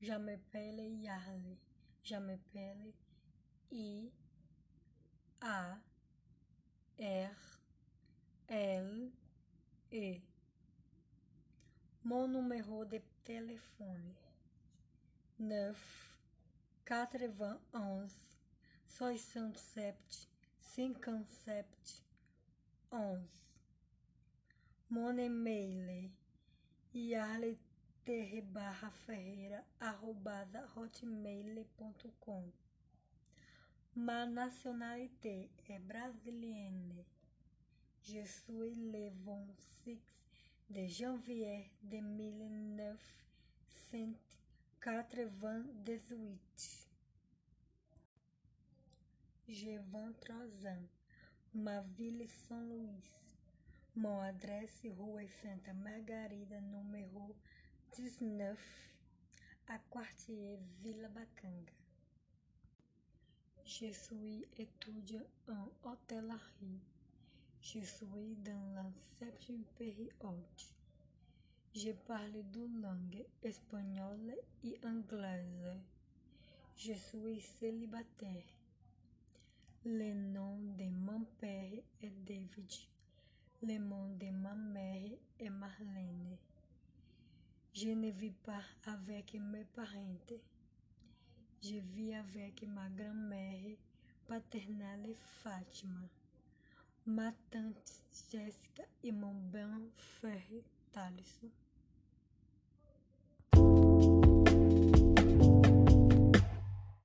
Je m'appelle Yarle. Je m'appelle I A R L E. Mon numéro de téléphone 9 91 67 57 11. Mon e-mail yarleterre barra ferreira arrobada hotmail.com Ma nationalité est brésilienne. Je suis le 26 de janvier de 1998. Je vends trois ans. Ma ville São Luís. Mon adresse Rua Santa Margarida, número 19, a quartier Vila Bacanga. Je suis étudiant en hôtellerie. Je suis dans la septième période. Je parle deux langues, espagnole et anglaise. Je suis célibataire. Le nom de mon père est David. Le nom de ma mère est Marlene. Je ne vis pas avec mes parents. Je vis avec ma grand-mère paternelle Fátima, ma tante Jéssica e mon bem frère Thaleson.